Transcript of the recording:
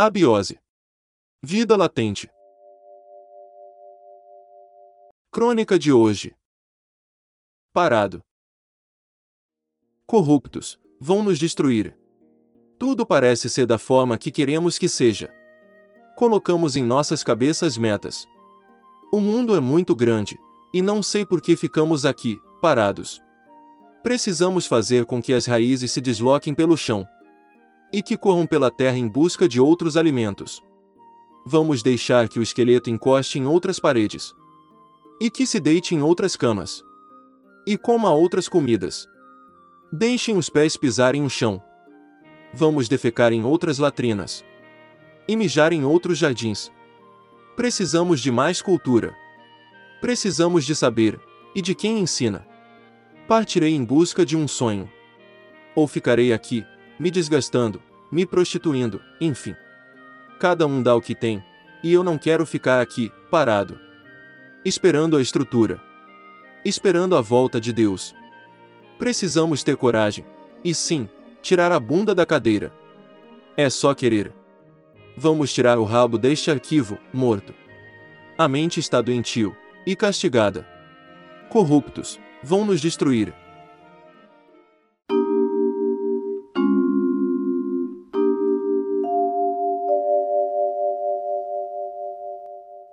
Abiose. Vida latente. Crônica de hoje. Parado. Corruptos, vão nos destruir. Tudo parece ser da forma que queremos que seja. Colocamos em nossas cabeças metas. O mundo é muito grande, e não sei por que ficamos aqui, parados. Precisamos fazer com que as raízes se desloquem pelo chão e que corram pela terra em busca de outros alimentos. Vamos deixar que o esqueleto encoste em outras paredes e que se deite em outras camas e coma outras comidas. Deixem os pés pisarem o chão. Vamos defecar em outras latrinas e mijar em outros jardins. Precisamos de mais cultura. Precisamos de saber e de quem ensina. Partirei em busca de um sonho. Ou ficarei aqui, me desgastando, me prostituindo, enfim. Cada um dá o que tem, e eu não quero ficar aqui, parado. Esperando a estrutura. Esperando a volta de Deus. Precisamos ter coragem, e sim, tirar a bunda da cadeira. É só querer. Vamos tirar o rabo deste arquivo, morto. A mente está doentio e castigada. Corruptos, vão nos destruir.